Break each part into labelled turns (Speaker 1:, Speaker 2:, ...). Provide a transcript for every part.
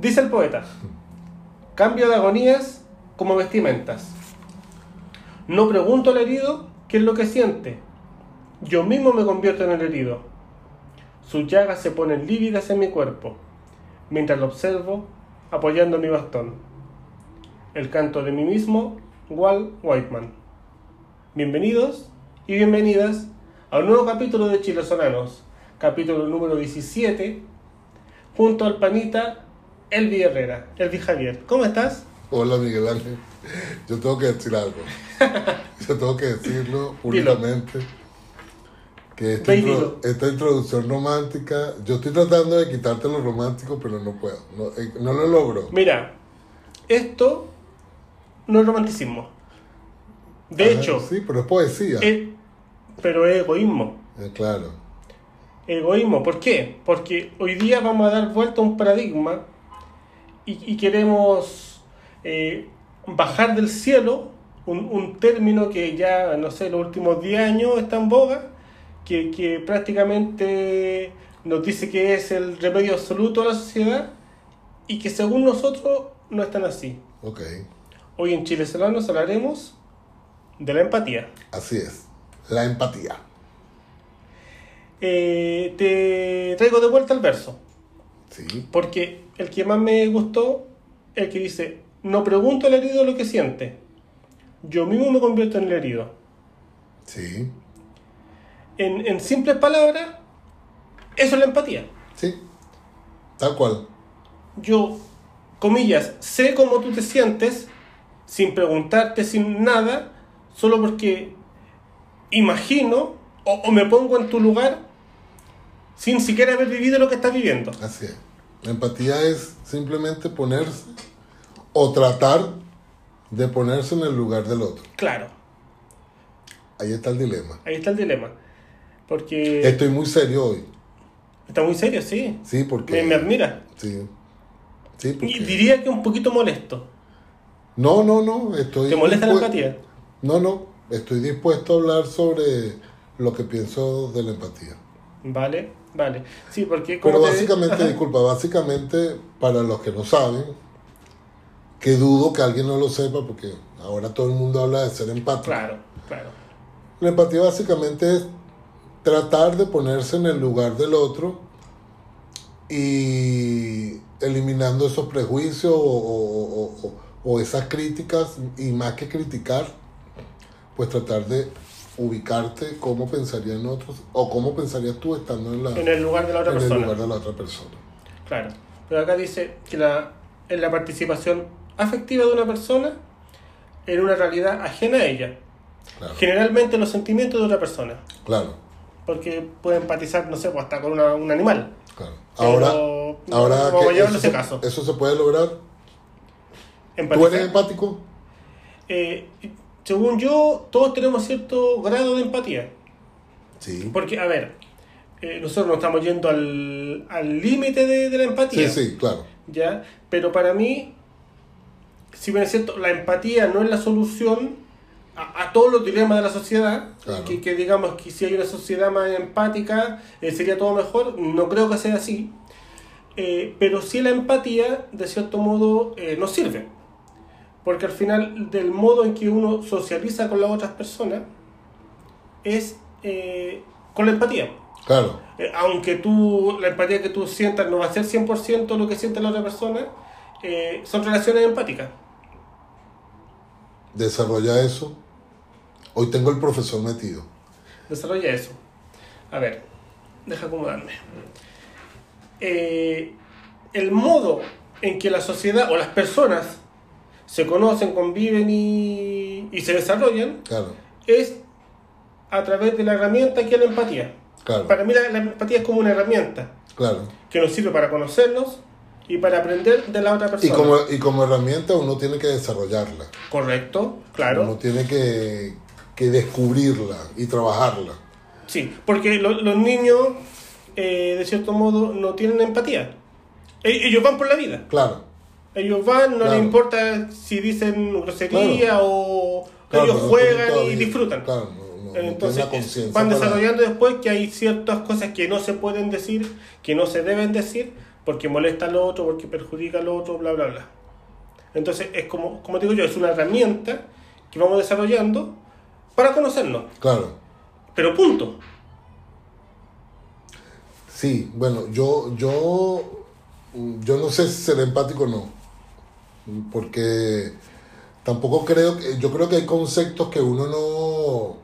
Speaker 1: Dice el poeta, cambio de agonías como vestimentas. No pregunto al herido qué es lo que siente. Yo mismo me convierto en el herido. Sus llagas se ponen lívidas en mi cuerpo, mientras lo observo apoyando mi bastón. El canto de mí mismo, Walt Whiteman. Bienvenidos y bienvenidas a un nuevo capítulo de Chile Sonanos, capítulo número 17, junto al panita Elvi Herrera, Elvi Javier. ¿Cómo estás?
Speaker 2: Hola Miguel Ángel. Yo tengo que decir algo. Yo tengo que decirlo públicamente. Que esta, intro- introducción romántica, yo estoy tratando de quitarte lo romántico, pero no puedo. No, eh, no lo logro.
Speaker 1: Mira, esto no es romanticismo. De
Speaker 2: Ajá,
Speaker 1: hecho,
Speaker 2: Sí, pero es poesía.
Speaker 1: es- pero es egoísmo.
Speaker 2: Eh, claro.
Speaker 1: Egoísmo, ¿por qué? Porque hoy día vamos a dar vuelta a un paradigma y, y queremos eh, bajar del cielo un, un término que ya, no sé, los últimos 10 años está en boga, que, que prácticamente nos dice que es el remedio absoluto a la sociedad y que según nosotros no es tan así.
Speaker 2: Ok.
Speaker 1: Hoy en Chile Solanos hablaremos de la empatía.
Speaker 2: Así es. La empatía.
Speaker 1: Eh, te traigo de vuelta el verso.
Speaker 2: Sí.
Speaker 1: Porque el que más me gustó, el que dice, no pregunto al herido lo que siente, yo mismo me convierto en el herido.
Speaker 2: Sí.
Speaker 1: En, en simples palabras, eso es la empatía.
Speaker 2: Sí. Tal cual.
Speaker 1: Yo, comillas, sé cómo tú te sientes, sin preguntarte, sin nada, solo porque imagino o, o me pongo en tu lugar sin siquiera haber vivido lo que estás viviendo.
Speaker 2: Así es. La empatía es simplemente ponerse o tratar de ponerse en el lugar del otro.
Speaker 1: Claro,
Speaker 2: Ahí está el dilema.
Speaker 1: ahí está el dilema. Porque
Speaker 2: Estoy muy serio hoy.
Speaker 1: está muy serio, sí.
Speaker 2: Sí, porque.
Speaker 1: Me, me admira.
Speaker 2: Sí. Sí, porque.
Speaker 1: Y diría que un poquito molesto.
Speaker 2: No, no, no. Estoy.
Speaker 1: ¿Te molesta la empatía?
Speaker 2: No, no. Estoy dispuesto a hablar sobre lo que pienso de la empatía.
Speaker 1: Vale, vale. Sí, porque como
Speaker 2: Pero
Speaker 1: te-
Speaker 2: básicamente, disculpa, básicamente, para los que no saben, que dudo que alguien no lo sepa, porque ahora todo el mundo habla de ser empático.
Speaker 1: Claro, claro.
Speaker 2: La empatía básicamente es tratar de ponerse en el lugar del otro y eliminando esos prejuicios o, o- o- o- o esas críticas y más que criticar, pues tratar de ubicarte cómo pensarían otros o cómo pensarías tú estando en, la,
Speaker 1: En el lugar de la otra
Speaker 2: en el lugar de la otra persona.
Speaker 1: Claro. Pero acá dice que la, en la participación afectiva de una persona en una realidad ajena a ella.
Speaker 2: Claro,
Speaker 1: Generalmente los sentimientos de otra persona.
Speaker 2: claro,
Speaker 1: Porque puede empatizar, no sé, pues hasta con una- un animal.
Speaker 2: claro. Ahora, ahora
Speaker 1: a
Speaker 2: que eso,
Speaker 1: ese
Speaker 2: se-
Speaker 1: caso.
Speaker 2: eso se puede lograr. ¿Tú
Speaker 1: Empatizar.
Speaker 2: eres empático?
Speaker 1: Eh, según yo, todos tenemos cierto grado de empatía.
Speaker 2: Sí.
Speaker 1: Porque, a ver, eh, nosotros nos estamos yendo al al límite de, de la
Speaker 2: Sí,
Speaker 1: empatía.
Speaker 2: sí, claro.
Speaker 1: ¿ya? Pero para mí, si bien es cierto, la empatía no es la solución a, a todos los dilemas de la sociedad,
Speaker 2: Claro.
Speaker 1: que, que digamos que si hay una sociedad más empática eh, sería todo mejor, no creo que sea así, Eh, pero sí la empatía, de cierto modo, nos sirve. Porque al final, del modo en que uno socializa con las otras personas, es eh, con la empatía.
Speaker 2: Claro.
Speaker 1: Eh, aunque tú, la empatía que tú sientas no va a ser 100% lo que siente la otra persona, eh, son relaciones empáticas.
Speaker 2: Desarrolla eso. Hoy tengo el profesor metido.
Speaker 1: Desarrolla eso. A ver, deja acomodarme. El modo en que la sociedad o las personas se conocen, conviven y, y se desarrollan
Speaker 2: Claro,
Speaker 1: es a través de la herramienta que es la empatía.
Speaker 2: claro,
Speaker 1: Para mí la, la empatía es como una herramienta
Speaker 2: claro.
Speaker 1: que nos sirve para conocernos y para aprender de la otra
Speaker 2: Y
Speaker 1: persona.
Speaker 2: como, y como herramienta uno tiene que desarrollarla.
Speaker 1: Correcto,
Speaker 2: Uno
Speaker 1: claro.
Speaker 2: tiene que, que descubrirla y trabajarla.
Speaker 1: Sí, porque lo- los niños, eh, de cierto modo, no tienen empatía. E- Ellos van por la vida.
Speaker 2: Claro,
Speaker 1: Ellos van, no
Speaker 2: Claro.
Speaker 1: les importa si dicen grosería o
Speaker 2: claro.
Speaker 1: ellos juegan y disfrutan.
Speaker 2: Claro, no,
Speaker 1: Entonces van
Speaker 2: para-
Speaker 1: desarrollando después que hay ciertas cosas que no se pueden decir, que no se deben decir, porque molesta al otro, porque perjudica al otro, bla, bla, bla. Entonces, es como, como digo yo, es una herramienta que vamos desarrollando para conocernos.
Speaker 2: Claro.
Speaker 1: Pero punto.
Speaker 2: Sí, bueno, yo, yo, yo no sé si ser empático o no. Porque tampoco creo que, yo creo que hay conceptos que uno no,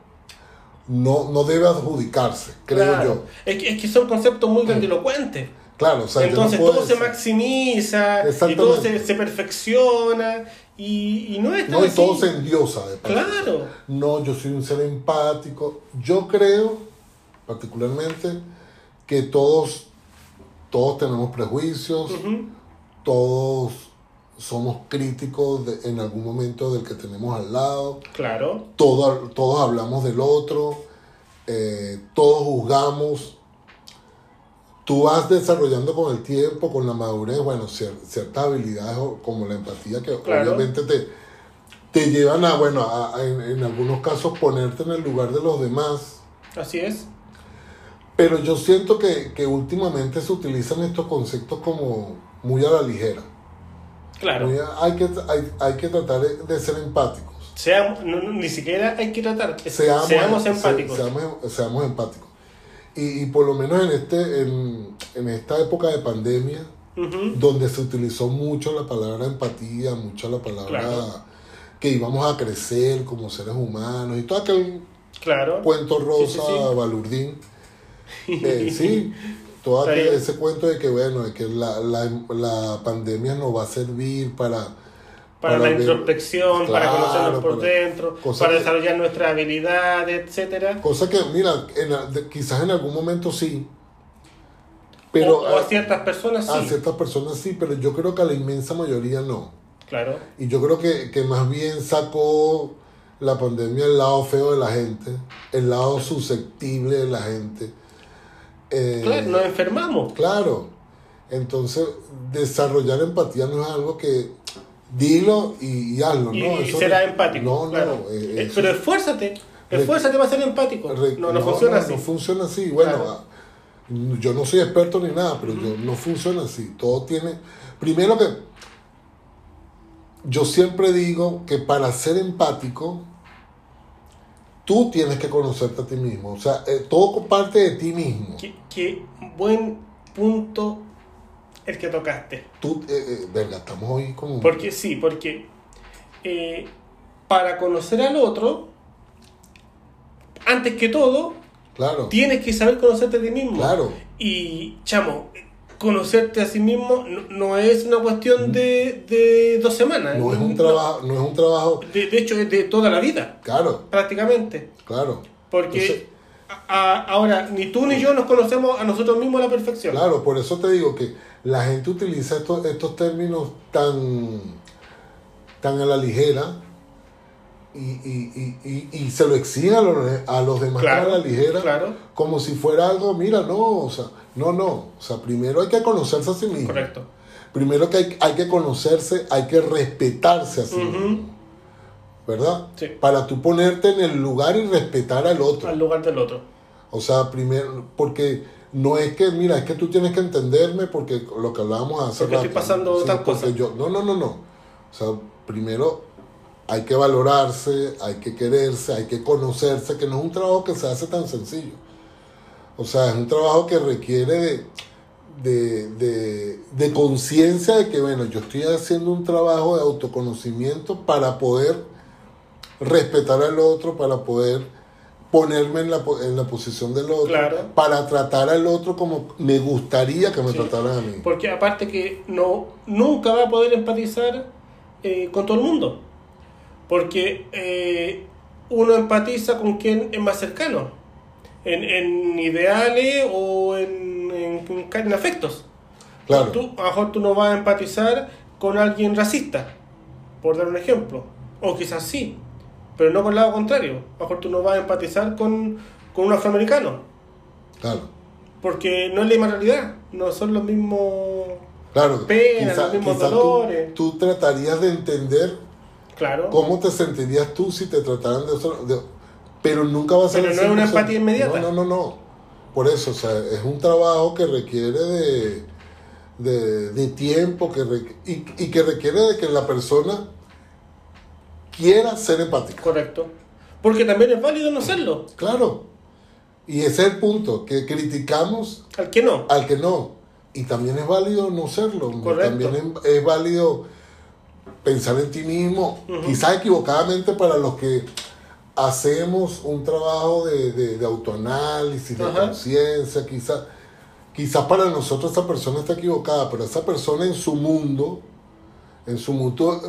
Speaker 2: no, no debe adjudicarse, creo
Speaker 1: Claro.
Speaker 2: yo.
Speaker 1: Es que, es que son conceptos muy grandilocuentes.
Speaker 2: Claro, o sea, yo no
Speaker 1: Entonces todo se maximiza y todo se, se perfecciona y, y no es tan
Speaker 2: No, y
Speaker 1: así.
Speaker 2: todo se endiosa de.
Speaker 1: Claro.
Speaker 2: No, yo soy un ser empático. Yo creo, particularmente, que todos, todos tenemos prejuicios, todos somos críticos de- en algún momento del que tenemos al lado,
Speaker 1: Claro.
Speaker 2: todo- todos hablamos del otro, eh, todos juzgamos. Tú vas desarrollando con el tiempo, con la madurez, bueno, cier- ciertas habilidades como la empatía que
Speaker 1: Claro.
Speaker 2: obviamente te, te llevan a, bueno, a- a- en, en algunos casos ponerte en el lugar de los demás.
Speaker 1: Así es.
Speaker 2: Pero yo siento que, que últimamente se utilizan estos conceptos como muy a la ligera.
Speaker 1: Claro.
Speaker 2: Hay, que, hay, hay que tratar de, de ser empáticos.
Speaker 1: Seamos, no- no, ni siquiera hay que tratar.
Speaker 2: Seamos,
Speaker 1: seamos
Speaker 2: se-
Speaker 1: empáticos.
Speaker 2: seamos, seamos empáticos. Y, y por lo menos en, este, en, en esta época de pandemia, donde se utilizó mucho la palabra empatía, mucho la palabra
Speaker 1: Claro.
Speaker 2: que íbamos a crecer como seres humanos y todo aquel
Speaker 1: Claro.
Speaker 2: cuento rosa,
Speaker 1: Sí, sí, sí.
Speaker 2: balurdín. Eh, sí, todo
Speaker 1: bien.
Speaker 2: ese cuento de que, bueno, de que la, la, la pandemia nos va a servir para...
Speaker 1: Para, la
Speaker 2: ver-
Speaker 1: introspección, para conocernos por
Speaker 2: para-
Speaker 1: dentro, para
Speaker 2: que-
Speaker 1: desarrollar nuestras habilidades, etcétera.
Speaker 2: Cosa que, mira, en quizás en algún momento sí, pero
Speaker 1: o, a
Speaker 2: a,
Speaker 1: ciertas personas
Speaker 2: a
Speaker 1: sí.
Speaker 2: ciertas personas sí, pero yo creo que a la inmensa mayoría no.
Speaker 1: Claro.
Speaker 2: Y yo creo que, que más bien sacó la pandemia el lado feo de la gente, el lado susceptible de la gente. Eh,
Speaker 1: Claro, nos enfermamos.
Speaker 2: Claro. Entonces, desarrollar empatía no es algo que dilo y, y hazlo,
Speaker 1: Y,
Speaker 2: ¿no?
Speaker 1: y
Speaker 2: Eso
Speaker 1: será
Speaker 2: no-
Speaker 1: empático.
Speaker 2: No,
Speaker 1: claro.
Speaker 2: no. eh,
Speaker 1: Eh, pero esfuérzate. Esfuérzate para ser empático.
Speaker 2: re-
Speaker 1: no, no, funciona así.
Speaker 2: No funciona así. Bueno,
Speaker 1: Claro.
Speaker 2: ah, yo no soy experto ni nada, pero yo no funciona así. Todo tiene. Primero que. Yo siempre digo que para ser empático, tú tienes que conocerte a ti mismo. O sea, eh, todo parte de ti mismo.
Speaker 1: Qué, qué buen punto el que tocaste.
Speaker 2: Tú, eh, eh, venga, estamos hoy como.
Speaker 1: Porque sí, porque eh, para conocer al otro, antes que todo,
Speaker 2: Claro.
Speaker 1: tienes que saber conocerte a ti mismo.
Speaker 2: Claro.
Speaker 1: Y, chamo, conocerte a sí mismo no, no es una cuestión de, de dos semanas.
Speaker 2: No es un trabajo, no es un trabajo.
Speaker 1: De, de hecho, es de toda la vida,
Speaker 2: Claro,
Speaker 1: prácticamente.
Speaker 2: claro.
Speaker 1: Porque
Speaker 2: Entonces-
Speaker 1: a- a- ahora, ni tú ni yo nos conocemos a nosotros mismos a la perfección.
Speaker 2: Claro, por eso te digo que la gente utiliza estos, estos términos tan, tan a la ligera y, y, y, y, y se lo exigen a los, a los demás
Speaker 1: Claro,
Speaker 2: a la ligera
Speaker 1: claro.
Speaker 2: como si fuera algo, mira, no, o sea, no, no, o sea, primero hay que conocerse a sí mismo.
Speaker 1: Correcto.
Speaker 2: Primero que hay, hay que conocerse, hay que respetarse a sí mismo, ¿verdad?
Speaker 1: Sí.
Speaker 2: Para tú ponerte en el lugar y respetar al otro.
Speaker 1: Al lugar del otro.
Speaker 2: O sea, primero, porque no es que, mira, es que tú tienes que entenderme porque lo que hablábamos hace
Speaker 1: Porque estoy pasando tal
Speaker 2: porque
Speaker 1: cosa.
Speaker 2: yo, no, no, no, no. O sea, primero hay que valorarse, hay que quererse, hay que conocerse, que no es un trabajo que se hace tan sencillo. O sea, es un trabajo que requiere de, de, de, de conciencia de que, bueno, yo estoy haciendo un trabajo de autoconocimiento para poder respetar al otro, para poder ponerme en la, en la posición del otro,
Speaker 1: Claro.
Speaker 2: para tratar al otro como me gustaría que me
Speaker 1: Sí.
Speaker 2: trataran a mí.
Speaker 1: Porque aparte que no, nunca va a poder empatizar eh, con todo el mundo. Porque eh, uno empatiza con quien es más cercano. En, en ideales o en, en, en afectos.
Speaker 2: Claro,
Speaker 1: Tú, a lo mejor tú no vas a empatizar con alguien racista, por dar un ejemplo. O quizás sí, pero no con el lado contrario. A lo mejor tú no vas a empatizar con, con un afroamericano,
Speaker 2: claro,
Speaker 1: porque no es la misma realidad, no son los mismos...
Speaker 2: claro.
Speaker 1: Pena, los mismos
Speaker 2: quizá tú,
Speaker 1: dolores.
Speaker 2: tú tratarías de entender
Speaker 1: Claro.
Speaker 2: cómo te sentirías tú si te trataran de de- pero nunca va a
Speaker 1: Pero no es una
Speaker 2: 100%.
Speaker 1: empatía inmediata.
Speaker 2: No, no, no, no. Por eso, o sea, es un trabajo que requiere de, de, de tiempo que y, y que requiere de que la persona quiera ser empática.
Speaker 1: Correcto. Porque también es válido no serlo.
Speaker 2: Claro. Y ese es el punto, que criticamos
Speaker 1: Al que no.
Speaker 2: al que no. Y también es válido no serlo.
Speaker 1: Correcto.
Speaker 2: También es, es válido pensar en ti mismo, quizás equivocadamente para los que hacemos un trabajo de, de- de autoanálisis, de conciencia, quizás quizás para nosotros esa persona está equivocada, pero esa persona en su mundo, en su mundo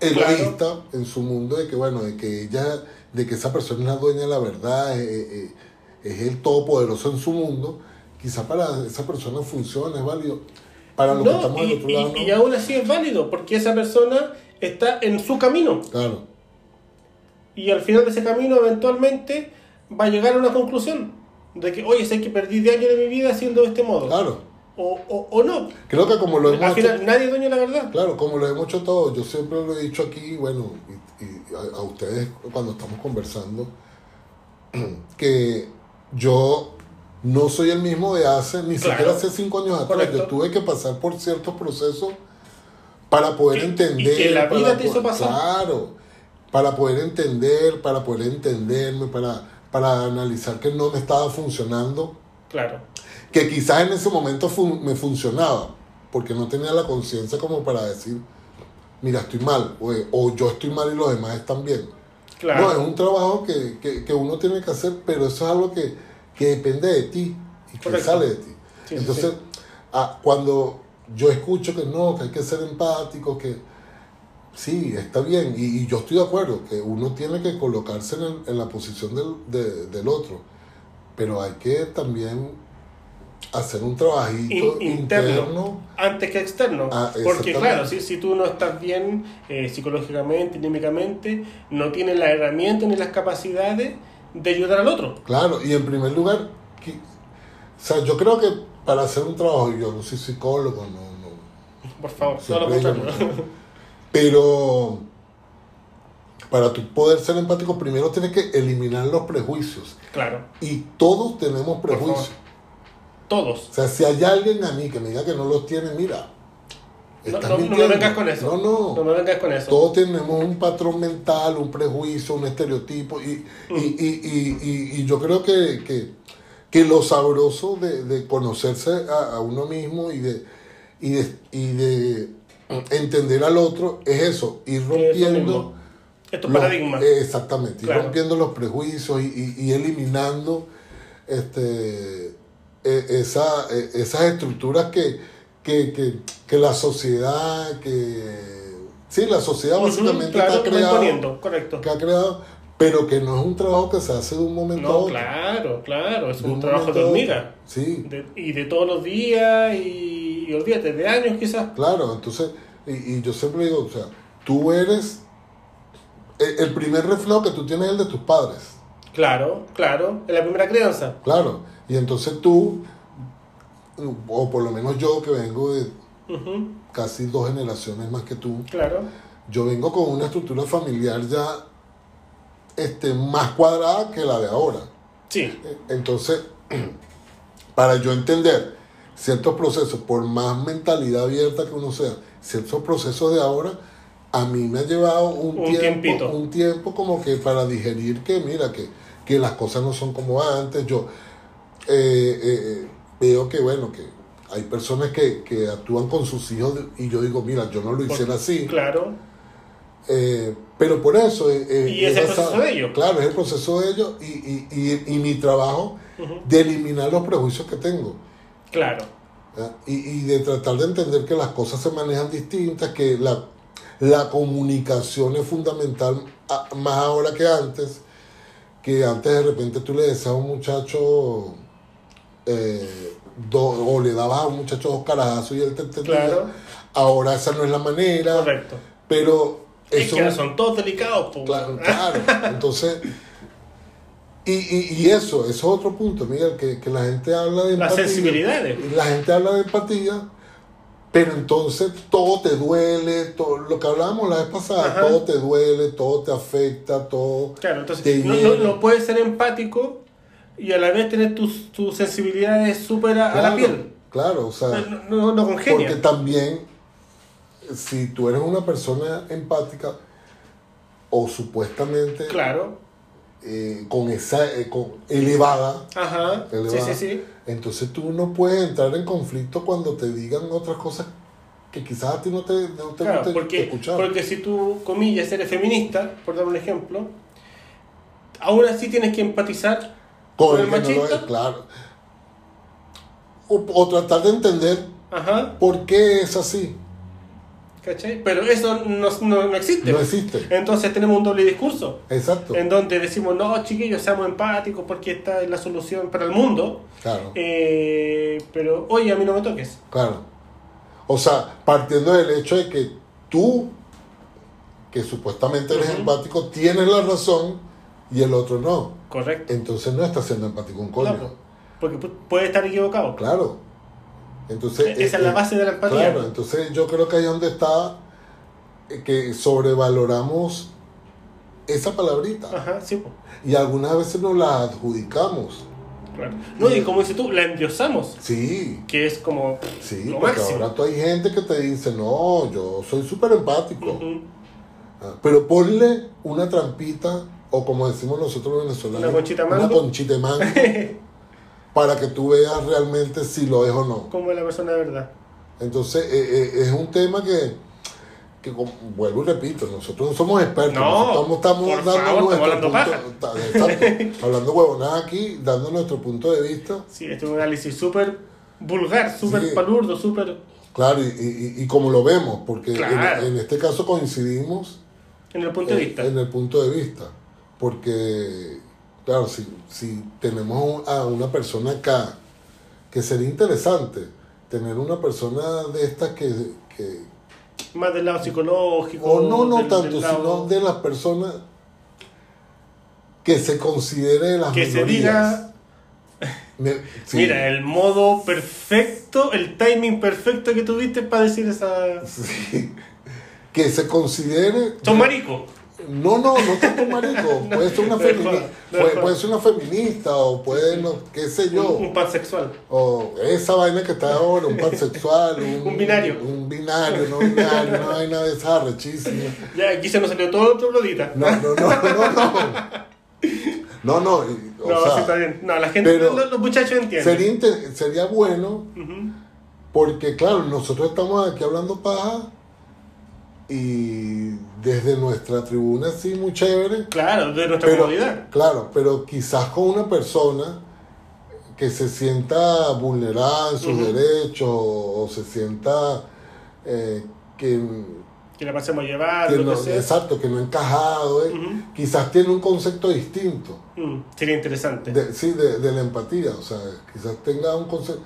Speaker 2: egoísta, en su mundo de que bueno, de que ella, de que esa persona es la dueña de la verdad, eh, eh, es el todopoderoso en su mundo, quizás para esa persona funciona, es válido. Para los que estamos
Speaker 1: y,
Speaker 2: del otro
Speaker 1: y-
Speaker 2: lado, no.
Speaker 1: y aún así es válido, porque esa persona está en su camino.
Speaker 2: Claro,
Speaker 1: Y al final de ese camino, eventualmente, va a llegar a una conclusión. De que, oye, sé que perdí 10 años de mi vida haciendo de este modo.
Speaker 2: claro.
Speaker 1: O, o, o no.
Speaker 2: Creo que como lo
Speaker 1: Al
Speaker 2: hemos
Speaker 1: final,
Speaker 2: hecho,
Speaker 1: nadie es dueño de la verdad.
Speaker 2: claro, como lo hemos hecho todos, yo siempre lo he dicho aquí, bueno, y, y a, a ustedes cuando estamos conversando, que yo no soy el mismo de hace, ni
Speaker 1: Claro.
Speaker 2: siquiera hace cinco años atrás,
Speaker 1: Correcto.
Speaker 2: yo tuve que pasar por ciertos procesos para poder
Speaker 1: y
Speaker 2: entender.
Speaker 1: que la vida
Speaker 2: para
Speaker 1: te hizo pasar.
Speaker 2: Claro, para poder entender, para poder entenderme, para, para analizar que no me estaba funcionando
Speaker 1: Claro.
Speaker 2: que quizás en ese momento fun- me funcionaba, porque no tenía la conciencia como para decir, mira, estoy mal, o, o yo estoy mal y los demás están bien.
Speaker 1: Claro.
Speaker 2: No, es un trabajo que, que- que uno tiene que hacer, pero eso es algo que, que depende de ti y que sale de ti.
Speaker 1: Sí,
Speaker 2: Entonces,
Speaker 1: sí.
Speaker 2: ah, cuando yo escucho que no, que hay que ser empático, que sí, está bien, y, y yo estoy de acuerdo, que uno tiene que colocarse en, el- en la posición del, de- del otro, pero hay que también hacer un trabajito
Speaker 1: In- interno.
Speaker 2: interno.
Speaker 1: Antes que externo.
Speaker 2: Ah,
Speaker 1: Porque claro, si, si tú no estás bien eh, psicológicamente, anímicamente, no tienes las herramientas ni las capacidades de ayudar al otro.
Speaker 2: Claro, y en primer lugar, que- o sea, yo creo que para hacer un trabajo, yo no soy psicólogo, no, no,
Speaker 1: Por favor, todo lo contrario.
Speaker 2: pero para tu poder ser empático, primero tienes que eliminar los prejuicios.
Speaker 1: claro,
Speaker 2: Y todos tenemos prejuicios.
Speaker 1: todos.
Speaker 2: O sea, si hay alguien a mí que me diga que no los tiene, mira.
Speaker 1: No, no- no me vengas con eso.
Speaker 2: No, no.
Speaker 1: No me vengas con eso.
Speaker 2: Todos tenemos un patrón mental, un prejuicio, un estereotipo. Y,
Speaker 1: Mm.
Speaker 2: y, y, y, y- yo creo que, que, que lo sabroso de, de conocerse a, a uno mismo y de, y, de, de entender al otro es eso, ir rompiendo.
Speaker 1: Estos
Speaker 2: los-
Speaker 1: paradigmas.
Speaker 2: exactamente, ir
Speaker 1: Claro.
Speaker 2: rompiendo los prejuicios y eliminando este, e- esa, e- esas estructuras que, que, que, que la sociedad, que sí, la sociedad básicamente
Speaker 1: claro,
Speaker 2: está creado,
Speaker 1: correcto.
Speaker 2: que ha creado, pero que no es un trabajo que se hace de un momento a
Speaker 1: No,
Speaker 2: otro.
Speaker 1: claro, claro, es
Speaker 2: De
Speaker 1: un trabajo de
Speaker 2: a
Speaker 1: hormiga.
Speaker 2: Sí,
Speaker 1: De- y de todos los días y, y olvídate, de años quizás.
Speaker 2: claro, entonces, y, y yo siempre digo, o sea, tú eres, el, el primer reflejo que tú tienes es el de tus padres.
Speaker 1: Claro, claro, en la primera crianza.
Speaker 2: Claro, y entonces tú, o por lo menos yo que vengo de casi dos generaciones más que tú,
Speaker 1: claro,
Speaker 2: yo vengo con una estructura familiar ya este, más cuadrada que la de ahora.
Speaker 1: sí,
Speaker 2: Entonces, para yo entender ciertos procesos, por más mentalidad abierta que uno sea, ciertos procesos de ahora, a mí me ha llevado un,
Speaker 1: Un
Speaker 2: tiempo,
Speaker 1: tiempito.
Speaker 2: un tiempo como que para digerir que, mira, que, que las cosas no son como antes. Yo eh, eh, veo que, bueno, que hay personas que, que actúan con sus hijos y yo digo, mira, yo no lo hiciera así.
Speaker 1: claro,
Speaker 2: Eh, pero por eso... eh, eh,
Speaker 1: Y es el proceso de ellos.
Speaker 2: Claro, es el proceso de ellos y, y, y, y mi trabajo de eliminar los prejuicios que tengo.
Speaker 1: claro,
Speaker 2: ¿ya? Y, y de tratar de entender que las cosas se manejan distintas, que la, la comunicación es fundamental a- más ahora que antes, que antes de repente tú le decías a un muchacho, eh, do- o le dabas a un muchacho dos carajazos y él te entendía.
Speaker 1: Claro.
Speaker 2: Ahora esa no es la manera,
Speaker 1: correcto.
Speaker 2: pero
Speaker 1: Es
Speaker 2: eso
Speaker 1: que ahora son todos delicados.
Speaker 2: Claro, claro. Entonces, y, y, y eso, eso es otro punto, Miguel, que, que la gente habla de
Speaker 1: Las
Speaker 2: empatía.
Speaker 1: sensibilidades.
Speaker 2: y La gente habla de empatía, pero entonces todo te duele, todo, lo que hablábamos la vez pasada,
Speaker 1: Ajá.
Speaker 2: todo te duele, todo te afecta, todo.
Speaker 1: Claro, entonces no, no, no puedes ser empático y a la vez tener tus, tus sensibilidades súper a, a la piel.
Speaker 2: Claro, o sea,
Speaker 1: No, no, no
Speaker 2: porque
Speaker 1: congenia.
Speaker 2: también, si tú eres una persona empática o supuestamente
Speaker 1: Claro.
Speaker 2: eh, con esa eh, con- elevada,
Speaker 1: Ajá. Sí,
Speaker 2: elevada,
Speaker 1: sí, sí.
Speaker 2: entonces tú no puedes entrar en conflicto cuando te digan otras cosas que quizás a ti no te, no te
Speaker 1: Claro,
Speaker 2: guste
Speaker 1: porque, porque si tú, comillas, eres feminista, por dar un ejemplo, aún así tienes que empatizar
Speaker 2: con el
Speaker 1: el
Speaker 2: que no lo es, claro. O, o tratar de entender
Speaker 1: Ajá,
Speaker 2: por qué es así.
Speaker 1: ¿cachai? Pero eso no, no, no existe.
Speaker 2: No existe.
Speaker 1: Entonces tenemos un doble discurso.
Speaker 2: Exacto.
Speaker 1: En donde decimos, no, chiquillos, seamos empáticos porque esta es la solución para el mundo.
Speaker 2: Claro,
Speaker 1: Eh, pero, oye, a mí no me toques.
Speaker 2: claro. O sea, partiendo del hecho de que tú, que supuestamente eres empático, tienes la razón y el otro no.
Speaker 1: Correcto.
Speaker 2: Entonces no estás siendo empático un coño.
Speaker 1: Claro, porque pu- puede estar equivocado.
Speaker 2: Claro. Entonces,
Speaker 1: Esa es la
Speaker 2: eh,
Speaker 1: base de la empatía.
Speaker 2: Claro, entonces yo creo que ahí es donde está eh, que sobrevaloramos esa palabrita
Speaker 1: Ajá, sí, po,
Speaker 2: y algunas veces nos la adjudicamos.
Speaker 1: claro. No, y como dices tú, la endiosamos,
Speaker 2: Sí,
Speaker 1: que es como
Speaker 2: sí,
Speaker 1: lo
Speaker 2: porque
Speaker 1: máximo.
Speaker 2: ahora tú hay gente que te dice, no, yo soy súper empático. Ah, Pero ponle una trampita, o como decimos nosotros los venezolanos,
Speaker 1: Una conchita
Speaker 2: una
Speaker 1: mango.
Speaker 2: conchita de mango, para que tú veas realmente si lo es o no.
Speaker 1: como es la persona de verdad.
Speaker 2: Entonces, eh, eh, es un tema que, que como- vuelvo y repito, nosotros no somos expertos.
Speaker 1: No,
Speaker 2: estamos
Speaker 1: por
Speaker 2: dando
Speaker 1: favor, estamos
Speaker 2: nuestro
Speaker 1: hablando
Speaker 2: punto, ta- exacto, hablando huevonadas aquí, dando nuestro punto de vista.
Speaker 1: Sí, este es un análisis súper vulgar, súper
Speaker 2: Sí.
Speaker 1: palurdo, súper
Speaker 2: Claro, y, y, y como lo vemos, porque en- este caso coincidimos
Speaker 1: en el punto de
Speaker 2: en-
Speaker 1: vista.
Speaker 2: en el punto de vista. Porque, claro, si, si tenemos a una persona acá, que sería interesante tener una persona de estas que, que
Speaker 1: Más del lado psicológico.
Speaker 2: o no, no
Speaker 1: del-
Speaker 2: tanto,
Speaker 1: del lado-
Speaker 2: sino de las personas que se considere las
Speaker 1: Que se diga,
Speaker 2: sí,
Speaker 1: mira, el modo perfecto, el timing perfecto que tuviste para decir esa...
Speaker 2: sí. que se considere
Speaker 1: Son marico.
Speaker 2: No, no, no tanto marico. Puede ser una feminista. Puede, ser una feminista o puede, no, qué sé yo.
Speaker 1: Un, un pansexual.
Speaker 2: O esa vaina que está ahora, un pansexual. Un,
Speaker 1: Un binario.
Speaker 2: Un binario, no binario, una vaina de esa rechísima.
Speaker 1: Ya, aquí se nos salió todo otro blodita.
Speaker 2: No, no, no, no, no. No, no. O
Speaker 1: No,
Speaker 2: sea,
Speaker 1: sí está bien. No, la gente,
Speaker 2: pero
Speaker 1: los, los muchachos entienden.
Speaker 2: sería, sería bueno
Speaker 1: Ujú.
Speaker 2: porque, claro, nosotros estamos aquí hablando paja y desde nuestra tribuna, sí, muy chévere.
Speaker 1: Claro, de nuestra
Speaker 2: Pero,
Speaker 1: comodidad.
Speaker 2: claro, pero quizás con una persona que se sienta vulnerada en sus derechos o se sienta eh, que,
Speaker 1: Que la pasemos llevar,
Speaker 2: que no, exacto, que no ha encajado, eh, quizás tiene un concepto distinto,
Speaker 1: Mm, sería interesante.
Speaker 2: de, sí, de, de la empatía, o sea, quizás tenga un concepto,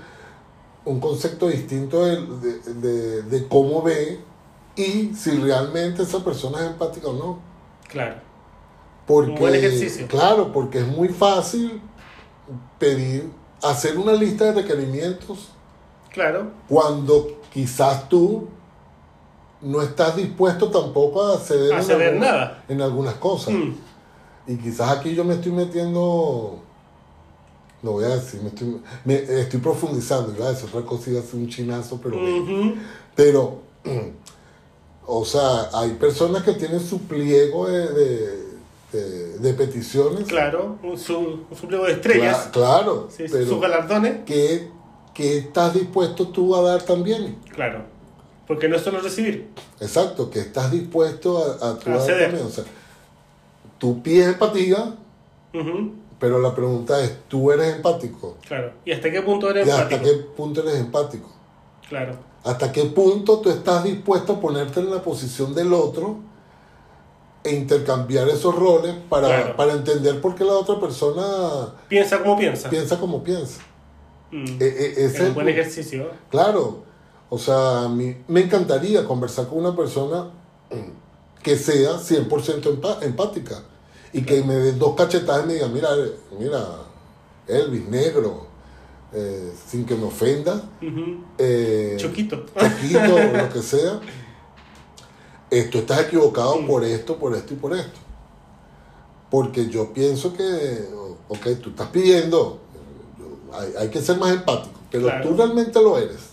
Speaker 2: un concepto distinto de, de- de- de cómo ve y si realmente esa persona es empática o no.
Speaker 1: Claro.
Speaker 2: Porque,
Speaker 1: Un buen ejercicio.
Speaker 2: Claro, porque es muy fácil pedir, hacer una lista de requerimientos
Speaker 1: Claro.
Speaker 2: cuando quizás tú no estás dispuesto tampoco a ceder,
Speaker 1: A
Speaker 2: en
Speaker 1: ceder
Speaker 2: algunas-
Speaker 1: nada.
Speaker 2: en algunas cosas.
Speaker 1: Mm,
Speaker 2: Y quizás aquí yo me estoy metiendo, lo voy a decir, me estoy, me- estoy profundizando, iba a decir otra cosa, iba a ser un chinazo, pero... Pero, o sea, hay personas que tienen su pliego de, de, de- de peticiones.
Speaker 1: Claro. Un, su, un supliego de estrellas.
Speaker 2: Cla- claro,
Speaker 1: Sí, sus galardones.
Speaker 2: ¿qué, qué estás dispuesto tú a dar también?
Speaker 1: Claro. Porque no es solo recibir.
Speaker 2: Exacto, que estás dispuesto a, a tú
Speaker 1: A
Speaker 2: dar
Speaker 1: ceder.
Speaker 2: también. O sea, tú pides empatía, pero la pregunta es, ¿tú eres empático?
Speaker 1: Claro. ¿Y hasta qué punto eres
Speaker 2: ¿Y hasta qué punto eres empático?
Speaker 1: Claro.
Speaker 2: ¿Hasta qué punto tú estás dispuesto a ponerte en la posición del otro e intercambiar esos roles para,
Speaker 1: Claro.
Speaker 2: para entender por qué la otra persona
Speaker 1: Piensa como piensa.
Speaker 2: piensa como piensa?
Speaker 1: Mm.
Speaker 2: E- e-
Speaker 1: es un buen ejercicio.
Speaker 2: Claro, o sea, a mí me encantaría conversar con una persona que sea 100% empa- empática y que me dé dos cachetadas y me diga, mira, mira, Elvis, negro, eh, sin que me ofenda, eh,
Speaker 1: Choquito.
Speaker 2: Choquito, o lo que sea, esto estás equivocado por esto, por esto y por esto. Porque yo pienso que, ok, tú estás pidiendo, yo- hay, hay que ser más empático. pero
Speaker 1: Claro.
Speaker 2: tú realmente lo eres.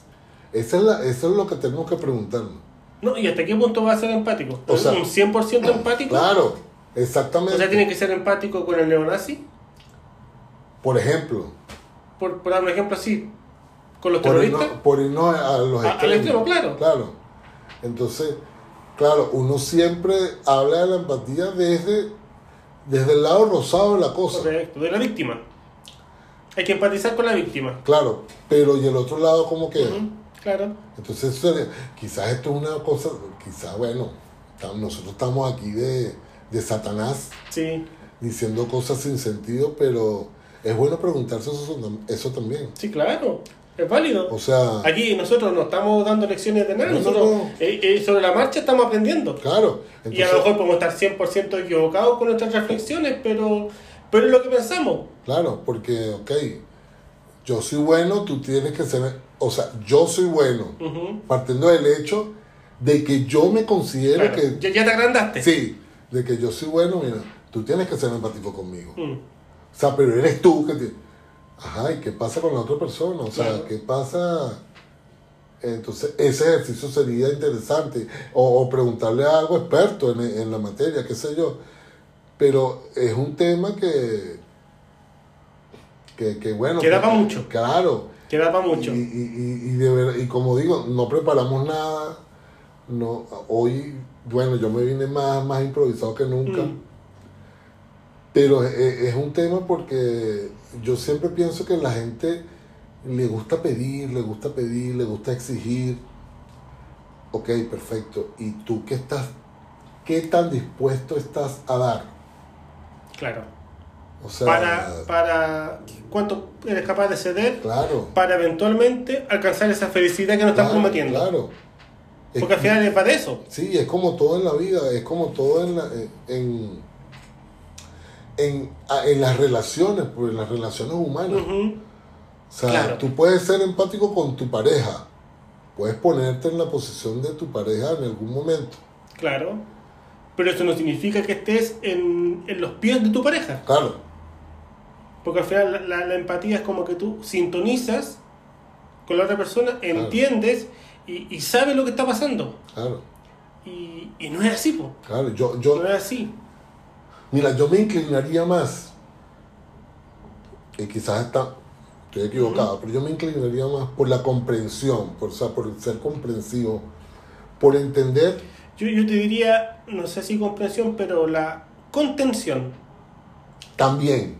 Speaker 2: Esa es la- eso es lo que tenemos que preguntarnos.
Speaker 1: No, ¿y hasta qué punto va a ser empático?
Speaker 2: O sea,
Speaker 1: ¿Un 100% empático?
Speaker 2: Claro, exactamente.
Speaker 1: O sea, tiene que ser empático con el neonazi,
Speaker 2: Por ejemplo,
Speaker 1: por, por dar un ejemplo así, con los
Speaker 2: por
Speaker 1: terroristas.
Speaker 2: por irnos a los
Speaker 1: A- al extremo, claro.
Speaker 2: Claro. Entonces, claro, uno siempre habla de la empatía desde, desde el lado rosado de la cosa.
Speaker 1: Correcto, de la víctima. Hay que empatizar con la víctima.
Speaker 2: Claro, pero y el otro lado cómo queda.
Speaker 1: Claro.
Speaker 2: Entonces, sería- quizás esto es una cosa, quizás, bueno, nosotros estamos aquí de, de Satanás
Speaker 1: Sí,
Speaker 2: diciendo cosas sin sentido, pero es bueno preguntarse eso, eso también.
Speaker 1: sí, claro. Es válido.
Speaker 2: O sea,
Speaker 1: Aquí nosotros no estamos dando lecciones de nada,
Speaker 2: No, no,
Speaker 1: nosotros
Speaker 2: no.
Speaker 1: eh, eh, sobre la marcha estamos aprendiendo.
Speaker 2: claro.
Speaker 1: y a
Speaker 2: Entonces,
Speaker 1: lo mejor podemos estar 100% equivocados con nuestras reflexiones, pero, pero es lo que pensamos.
Speaker 2: Claro, porque, ok, yo soy bueno, tú tienes que ser, o sea, yo soy bueno, partiendo del hecho de que yo me considero
Speaker 1: Claro.
Speaker 2: que,
Speaker 1: ya, ya te agrandaste.
Speaker 2: sí, de que yo soy bueno, mira, tú tienes que ser empático conmigo.
Speaker 1: Mm.
Speaker 2: O sea, pero eres tú que te... Ajá, ¿y qué pasa con la otra persona? O sea,
Speaker 1: Claro.
Speaker 2: ¿qué pasa? Entonces, ese ejercicio sería interesante. O, o preguntarle a algo experto en, en la materia, qué sé yo. Pero es un tema que... Que, que bueno...
Speaker 1: Que da
Speaker 2: que-
Speaker 1: pa' mucho.
Speaker 2: Claro.
Speaker 1: Queda para mucho.
Speaker 2: Y, y, y, y de ver- y como digo, no preparamos nada. No, hoy, bueno, yo me vine más, más improvisado que nunca.
Speaker 1: Mm.
Speaker 2: Pero es, es un tema porque yo siempre pienso que la gente le gusta pedir, le gusta pedir, le gusta exigir. Ok, perfecto. ¿Y tú qué estás, qué tan dispuesto estás a dar?
Speaker 1: Claro.
Speaker 2: O sea,
Speaker 1: para, para cuánto eres capaz de ceder
Speaker 2: claro.
Speaker 1: para eventualmente alcanzar esa felicidad que nos estás
Speaker 2: claro,
Speaker 1: prometiendo.
Speaker 2: Claro. Es
Speaker 1: Porque al final es para eso.
Speaker 2: Sí, es como todo en la vida, es como todo en, la- en, en, en las relaciones, pues en las relaciones humanas. O sea,
Speaker 1: Claro.
Speaker 2: tú puedes ser empático con tu pareja, puedes ponerte en la posición de tu pareja en algún momento.
Speaker 1: Claro. Pero eso no significa que estés en, en los pies de tu pareja.
Speaker 2: Claro,
Speaker 1: Porque al final la, la- la empatía es como que tú sintonizas con la otra persona, entiendes y, y sabes lo que está pasando.
Speaker 2: claro,
Speaker 1: Y, y no es así, po.
Speaker 2: claro. Yo,
Speaker 1: No
Speaker 2: yo,
Speaker 1: es así.
Speaker 2: Mira, yo me inclinaría más, y quizás está, estoy equivocado, pero yo me inclinaría más por la comprensión, por, o sea, por ser comprensivo, por entender
Speaker 1: Yo, yo te diría, no sé si comprensión, pero la contención.
Speaker 2: también.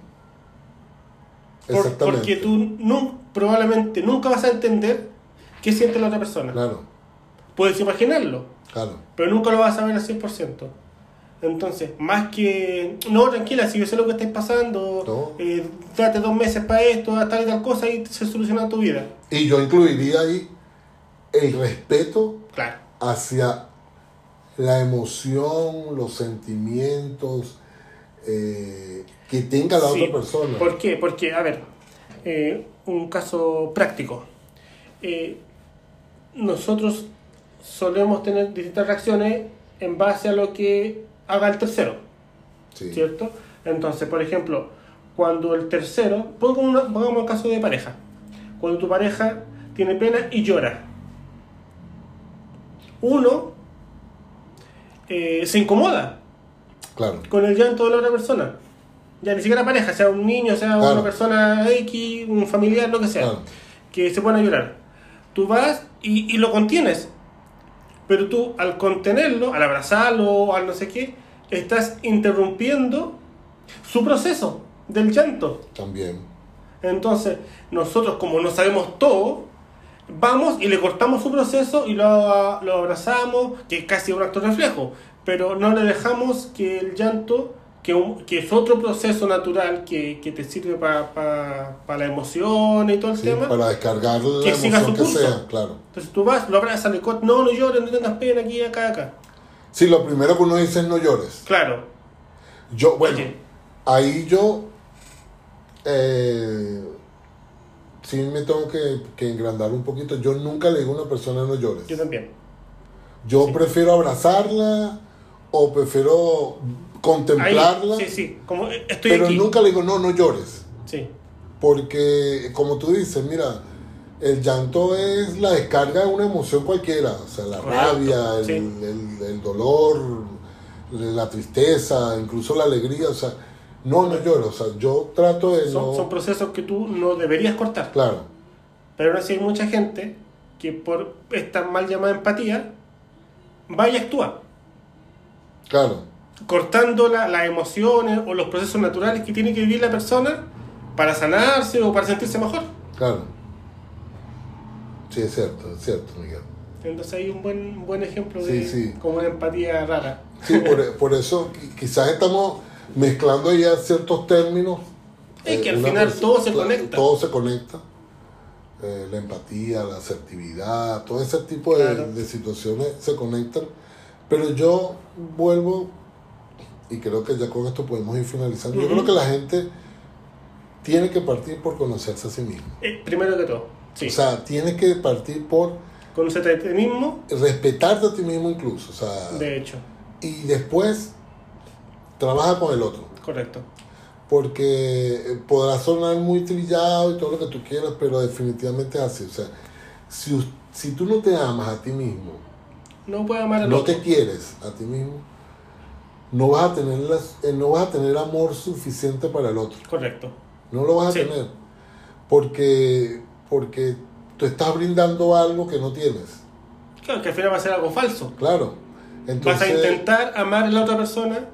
Speaker 1: Por-
Speaker 2: Exactamente.
Speaker 1: porque tú nu- probablemente nunca vas a entender qué siente la otra persona.
Speaker 2: Claro,
Speaker 1: Puedes imaginarlo,
Speaker 2: claro,
Speaker 1: pero nunca lo vas a ver al 100%. Entonces, más que, no, tranquila, si yo sé lo que estáis pasando, eh, date dos meses para esto, tal y tal cosa y se soluciona tu vida.
Speaker 2: Y yo incluiría ahí el respeto
Speaker 1: Claro.
Speaker 2: hacia la emoción, los sentimientos eh, que tenga la
Speaker 1: Sí.
Speaker 2: otra persona.
Speaker 1: ¿Por qué? Porque, a ver, eh, un caso práctico. Nosotros solemos tener distintas reacciones en base a lo que haga el tercero,
Speaker 2: Sí,
Speaker 1: ¿cierto? Entonces, por ejemplo, cuando el tercero, pongamos, pongamos un caso de pareja, cuando tu pareja tiene pena y llora, uno eh, se incomoda
Speaker 2: claro,
Speaker 1: con el llanto de la otra persona. Ya ni siquiera pareja, sea un niño, sea
Speaker 2: Claro.
Speaker 1: una persona X, un familiar, lo que sea,
Speaker 2: Claro.
Speaker 1: que se pone a llorar. Tú vas y, y lo contienes. Pero tú, al contenerlo, al abrazarlo, al no sé qué, estás interrumpiendo su proceso del llanto.
Speaker 2: también.
Speaker 1: Entonces, nosotros, como no sabemos todo, vamos y le cortamos su proceso y lo, lo abrazamos, que es casi un acto reflejo, pero no le dejamos que el llanto, que, un- que es otro proceso natural que, que te sirve para la emoción y todo el
Speaker 2: Sí,
Speaker 1: tema.
Speaker 2: para descargar la
Speaker 1: Que siga
Speaker 2: emoción
Speaker 1: su
Speaker 2: que
Speaker 1: curso.
Speaker 2: sea, claro.
Speaker 1: Entonces tú vas, lo abrazas, le cortas, no, no llores, no tengas pena aquí, acá, acá.
Speaker 2: Sí, lo primero que uno dice es no llores.
Speaker 1: Claro.
Speaker 2: Yo, bueno,
Speaker 1: Oye.
Speaker 2: ahí yo eh, sí me tengo que, que engrandar un poquito. Yo nunca le digo a una persona no llores.
Speaker 1: Yo también.
Speaker 2: Yo
Speaker 1: Sí.
Speaker 2: prefiero abrazarla o prefiero
Speaker 1: Ahí,
Speaker 2: contemplarla,
Speaker 1: sí, sí, como eh, estoy
Speaker 2: pero
Speaker 1: aquí.
Speaker 2: nunca le digo no, no llores.
Speaker 1: Sí,
Speaker 2: Porque, como tú dices, mira, el llanto es la descarga de una emoción cualquiera, o sea, la
Speaker 1: Correcto,
Speaker 2: rabia, el,
Speaker 1: sí.
Speaker 2: el- el dolor, la tristeza, incluso la alegría, o sea, no, no lloro, o sea, yo trato de
Speaker 1: Son,
Speaker 2: no...
Speaker 1: son procesos que tú no deberías cortar.
Speaker 2: Claro,
Speaker 1: Pero aún así hay mucha gente que por esta mal llamada empatía va y actúa,
Speaker 2: claro,
Speaker 1: cortando la- las emociones o los procesos naturales que tiene que vivir la persona para sanarse o para sentirse mejor.
Speaker 2: claro. Sí, es cierto, es cierto, Miguel.
Speaker 1: Entonces hay un buen, un buen ejemplo de
Speaker 2: Sí, sí.
Speaker 1: como una empatía rara.
Speaker 2: Sí, por, por eso qui- quizás estamos mezclando ya ciertos términos.
Speaker 1: Es que al
Speaker 2: una
Speaker 1: final todo se conecta.
Speaker 2: Todo se conecta. Eh, la empatía, la asertividad, todo ese tipo de, de situaciones se conectan. Pero yo vuelvo, y creo que ya con esto podemos ir finalizando. Yo creo que la gente tiene que partir por conocerse a sí mismo.
Speaker 1: Eh, primero que todo, sí.
Speaker 2: O sea, tiene que partir por
Speaker 1: Conocerte a ti mismo,
Speaker 2: respetarte a ti mismo incluso. O sea,
Speaker 1: de hecho,
Speaker 2: y después trabaja con el otro.
Speaker 1: correcto.
Speaker 2: Porque podrá sonar muy trillado y todo lo que tú quieras, pero definitivamente es así. O sea, si, si tú no te amas a ti mismo,
Speaker 1: No puede amar al
Speaker 2: no
Speaker 1: otro.
Speaker 2: te quieres a ti mismo, no vas a tener las- eh, no vas a tener amor suficiente para el otro.
Speaker 1: Correcto.
Speaker 2: No lo vas a
Speaker 1: Sí.
Speaker 2: tener. Porque, porque tú estás brindando algo que no tienes.
Speaker 1: Claro, que al final va a ser algo falso.
Speaker 2: Claro. Entonces,
Speaker 1: Vas a intentar amar a la otra persona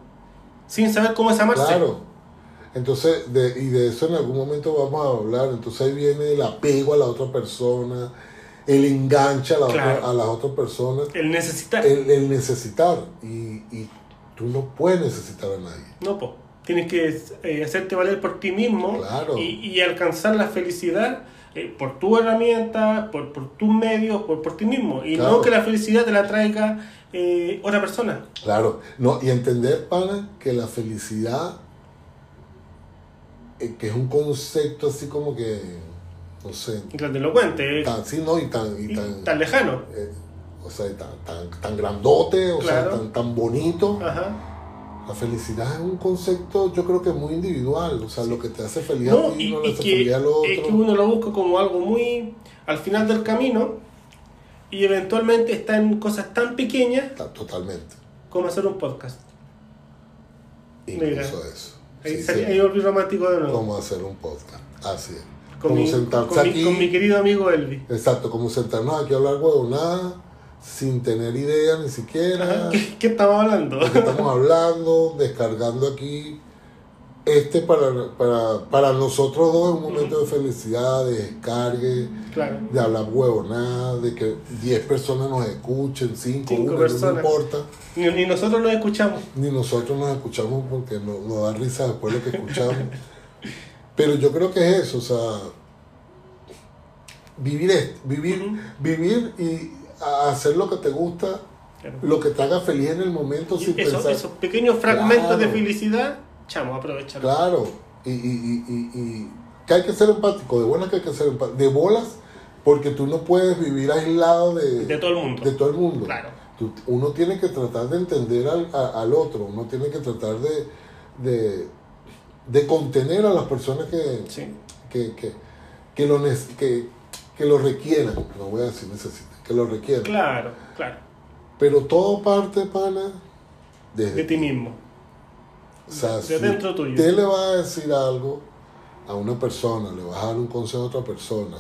Speaker 1: sin saber cómo es amarse.
Speaker 2: Claro. Entonces, de, y de eso en algún momento vamos a hablar. Entonces ahí viene el apego a la otra persona, el enganche a la,
Speaker 1: Claro.
Speaker 2: otra, a las otras personas,
Speaker 1: El necesitar.
Speaker 2: el, el necesitar. Y, y tú no puedes necesitar a nadie.
Speaker 1: No, po. Tienes que eh, hacerte valer por ti mismo
Speaker 2: Claro.
Speaker 1: y, y alcanzar la felicidad eh, por tu herramienta, por, por tus medios, por, por ti mismo. Y
Speaker 2: Claro.
Speaker 1: no que la felicidad te la traiga eh, otra persona.
Speaker 2: Claro. No, y entender, pana, que la felicidad, que es un concepto así como que, no sé,
Speaker 1: eh,
Speaker 2: tan, sí, no, y tan, y
Speaker 1: y
Speaker 2: tan,
Speaker 1: tan lejano.
Speaker 2: O sea, tan, tan, tan grandote, o sea,
Speaker 1: Claro.
Speaker 2: tan, tan bonito.
Speaker 1: Ajá.
Speaker 2: La felicidad es un concepto, yo creo que muy individual. O sea, lo que te hace feliz a
Speaker 1: No,
Speaker 2: ti
Speaker 1: y,
Speaker 2: no le hace
Speaker 1: que,
Speaker 2: feliz al otro.
Speaker 1: es que uno lo busca como algo muy al final del camino y eventualmente está en cosas tan pequeñas
Speaker 2: Ta- Totalmente.
Speaker 1: como hacer un podcast.
Speaker 2: Incluso
Speaker 1: Mira.
Speaker 2: eso.
Speaker 1: Ahí,
Speaker 2: Sí,
Speaker 1: salí-
Speaker 2: sí.
Speaker 1: ahí volví romántico de nuevo.
Speaker 2: Como hacer un podcast. Así es.
Speaker 1: Con,
Speaker 2: como
Speaker 1: mi,
Speaker 2: sentarse
Speaker 1: con mi-
Speaker 2: aquí.
Speaker 1: con mi querido amigo Elvi.
Speaker 2: Exacto, como sentarnos aquí a hablar huevonada, sin tener idea ni siquiera.
Speaker 1: ¿Qué, qué estamos hablando?
Speaker 2: de qué estamos hablando, descargando aquí. Este para, para, para nosotros dos es un momento de felicidad, de descargue,
Speaker 1: claro.
Speaker 2: de hablar huevonada, de que 10 personas nos escuchen, 5,
Speaker 1: Cinco
Speaker 2: 1, no importa.
Speaker 1: Ni, ni nosotros nos escuchamos.
Speaker 2: Ni nosotros nos escuchamos porque no- nos da risa después lo que escuchamos. Pero yo creo que es eso, o sea, vivir vivir, vivir y a- hacer lo que te gusta,
Speaker 1: Claro.
Speaker 2: lo que te haga feliz en el momento sin pensar.
Speaker 1: esos pequeños fragmentos de felicidad, chamo, aprovechalo.
Speaker 2: Claro, y, y, y, y, y que hay que ser empático, de bolas que hay que ser empático, de bolas, porque tú no puedes vivir aislado de,
Speaker 1: De todo el mundo.
Speaker 2: de todo el mundo.
Speaker 1: Claro.
Speaker 2: Tú- uno tiene que tratar de entender al, a- al otro, uno tiene que tratar de, de, de contener a las personas que,
Speaker 1: Sí.
Speaker 2: que, que, que lo, que, que lo requieran, no voy a decir necesitan, que lo requieran.
Speaker 1: Claro, claro.
Speaker 2: Pero todo parte, pana, desde
Speaker 1: De ti mismo.
Speaker 2: O sea,
Speaker 1: de
Speaker 2: si
Speaker 1: dentro tuyo.
Speaker 2: usted le va a decir algo a una persona, le va a dar un consejo a otra persona,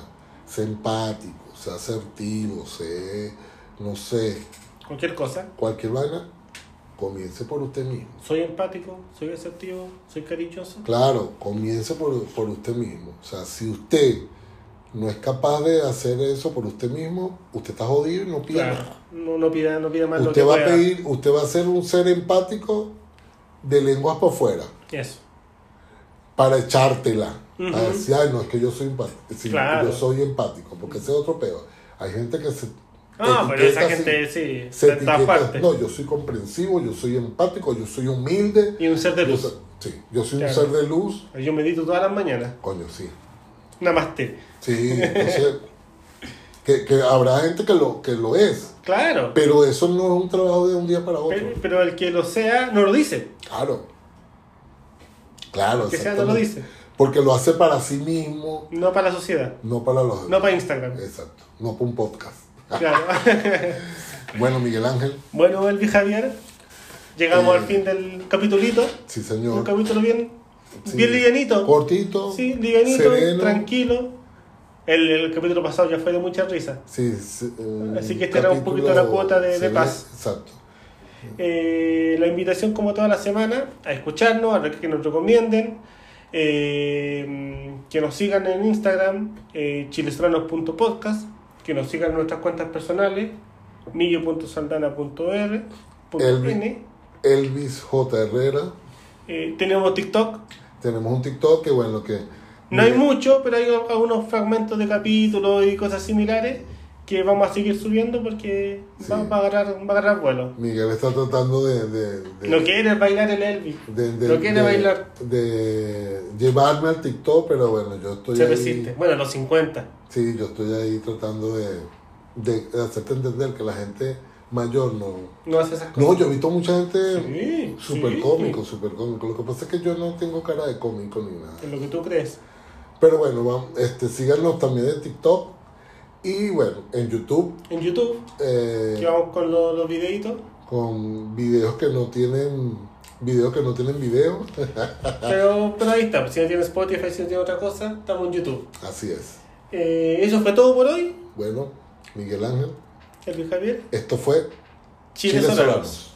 Speaker 2: sé empático, sé asertivo, sé, no sé,
Speaker 1: Cualquier cosa.
Speaker 2: cualquier vaina, comience por usted mismo.
Speaker 1: Soy empático, soy asertivo, soy cariñoso.
Speaker 2: Claro, comience por, por usted mismo. O sea, si usted no es capaz de hacer eso por usted mismo, usted está jodido y no pida
Speaker 1: Claro.
Speaker 2: nada.
Speaker 1: No, no pida, no pida más lo que
Speaker 2: Usted va a pedir, usted va a ser un ser empático de lenguas para afuera.
Speaker 1: Eso.
Speaker 2: para echártela. Para decir, ay, no, es que yo soy empático. Sí,
Speaker 1: Claro.
Speaker 2: Yo soy empático, porque ese es otro peor. Hay gente que se.
Speaker 1: Ah, pero esa gente, sí,
Speaker 2: se etiqueta. No, yo soy comprensivo, yo soy empático, yo soy humilde.
Speaker 1: Y un ser de
Speaker 2: Yo
Speaker 1: luz.
Speaker 2: soy, sí, yo soy
Speaker 1: Claro.
Speaker 2: un ser de luz.
Speaker 1: Yo medito todas las mañanas.
Speaker 2: Coño, sí.
Speaker 1: Namaste.
Speaker 2: Sí, entonces. que, que habrá gente que lo, que lo es.
Speaker 1: Claro.
Speaker 2: Pero eso no es un trabajo de un día para otro.
Speaker 1: Pero, pero el que lo sea, no lo dice.
Speaker 2: Claro. Claro,
Speaker 1: El que sea, no lo dice.
Speaker 2: Porque lo hace para sí mismo,
Speaker 1: No para la sociedad.
Speaker 2: no para los
Speaker 1: No para Instagram.
Speaker 2: Exacto, no para un podcast.
Speaker 1: Claro.
Speaker 2: Bueno, Miguel Ángel,
Speaker 1: bueno, Elvi Javier. Llegamos
Speaker 2: Eh,
Speaker 1: al fin del capitulito.
Speaker 2: sí
Speaker 1: Un
Speaker 2: señor.
Speaker 1: capítulo bien,
Speaker 2: Sí.
Speaker 1: bien livianito.
Speaker 2: Cortito,
Speaker 1: Sí, livianito,
Speaker 2: sereno.
Speaker 1: tranquilo. El, el capítulo pasado ya fue de mucha risa.
Speaker 2: Sí, sí,
Speaker 1: Así que esta era un poquito la cuota de- de paz.
Speaker 2: Exacto.
Speaker 1: Eh, la invitación como toda la semana a escucharnos, a que nos recomienden, eh, que nos sigan en Instagram, eh, chilestranos.podcast, que nos sigan en nuestras cuentas personales, millo.saldana.r.
Speaker 2: Elvi.
Speaker 1: N.
Speaker 2: Elvis J. Herrera.
Speaker 1: Eh, tenemos TikTok,
Speaker 2: Tenemos un TikTok que bueno que
Speaker 1: no hay mucho, pero hay algunos fragmentos de capítulos y cosas similares que vamos a seguir subiendo porque
Speaker 2: Sí.
Speaker 1: va, va a agarrar, va a agarrar vuelo.
Speaker 2: Miguel está tratando de, de, de-
Speaker 1: No quiere bailar el Elvi,
Speaker 2: de-
Speaker 1: no quiere bailar.
Speaker 2: de llevarme al TikTok, pero bueno, yo estoy
Speaker 1: Se
Speaker 2: ahí.
Speaker 1: resiste. Bueno, los 50.
Speaker 2: Sí, yo estoy ahí tratando de, de hacerte entender que la gente mayor no.
Speaker 1: No hace esas cosas.
Speaker 2: No, yo he visto mucha gente
Speaker 1: Sí,
Speaker 2: súper
Speaker 1: sí.
Speaker 2: cómico, súper cómico. Lo que pasa es que yo no tengo cara de cómico ni nada.
Speaker 1: Es lo que tú crees.
Speaker 2: Pero bueno, vamos, este, síganos también en TikTok y bueno, en YouTube
Speaker 1: En YouTube,
Speaker 2: eh,
Speaker 1: que vamos con los, los videitos.
Speaker 2: con videos que no tienen videos que no tienen video.
Speaker 1: Pero, pero ahí está. Si no tiene Spotify, si no tiene otra cosa, estamos en YouTube.
Speaker 2: Así es.
Speaker 1: Eh, eso fue todo por hoy.
Speaker 2: Bueno, Miguel Ángel,
Speaker 1: El Luis Javier.
Speaker 2: esto fue
Speaker 1: Chile,
Speaker 2: Chile
Speaker 1: Solanos.
Speaker 2: Solanos.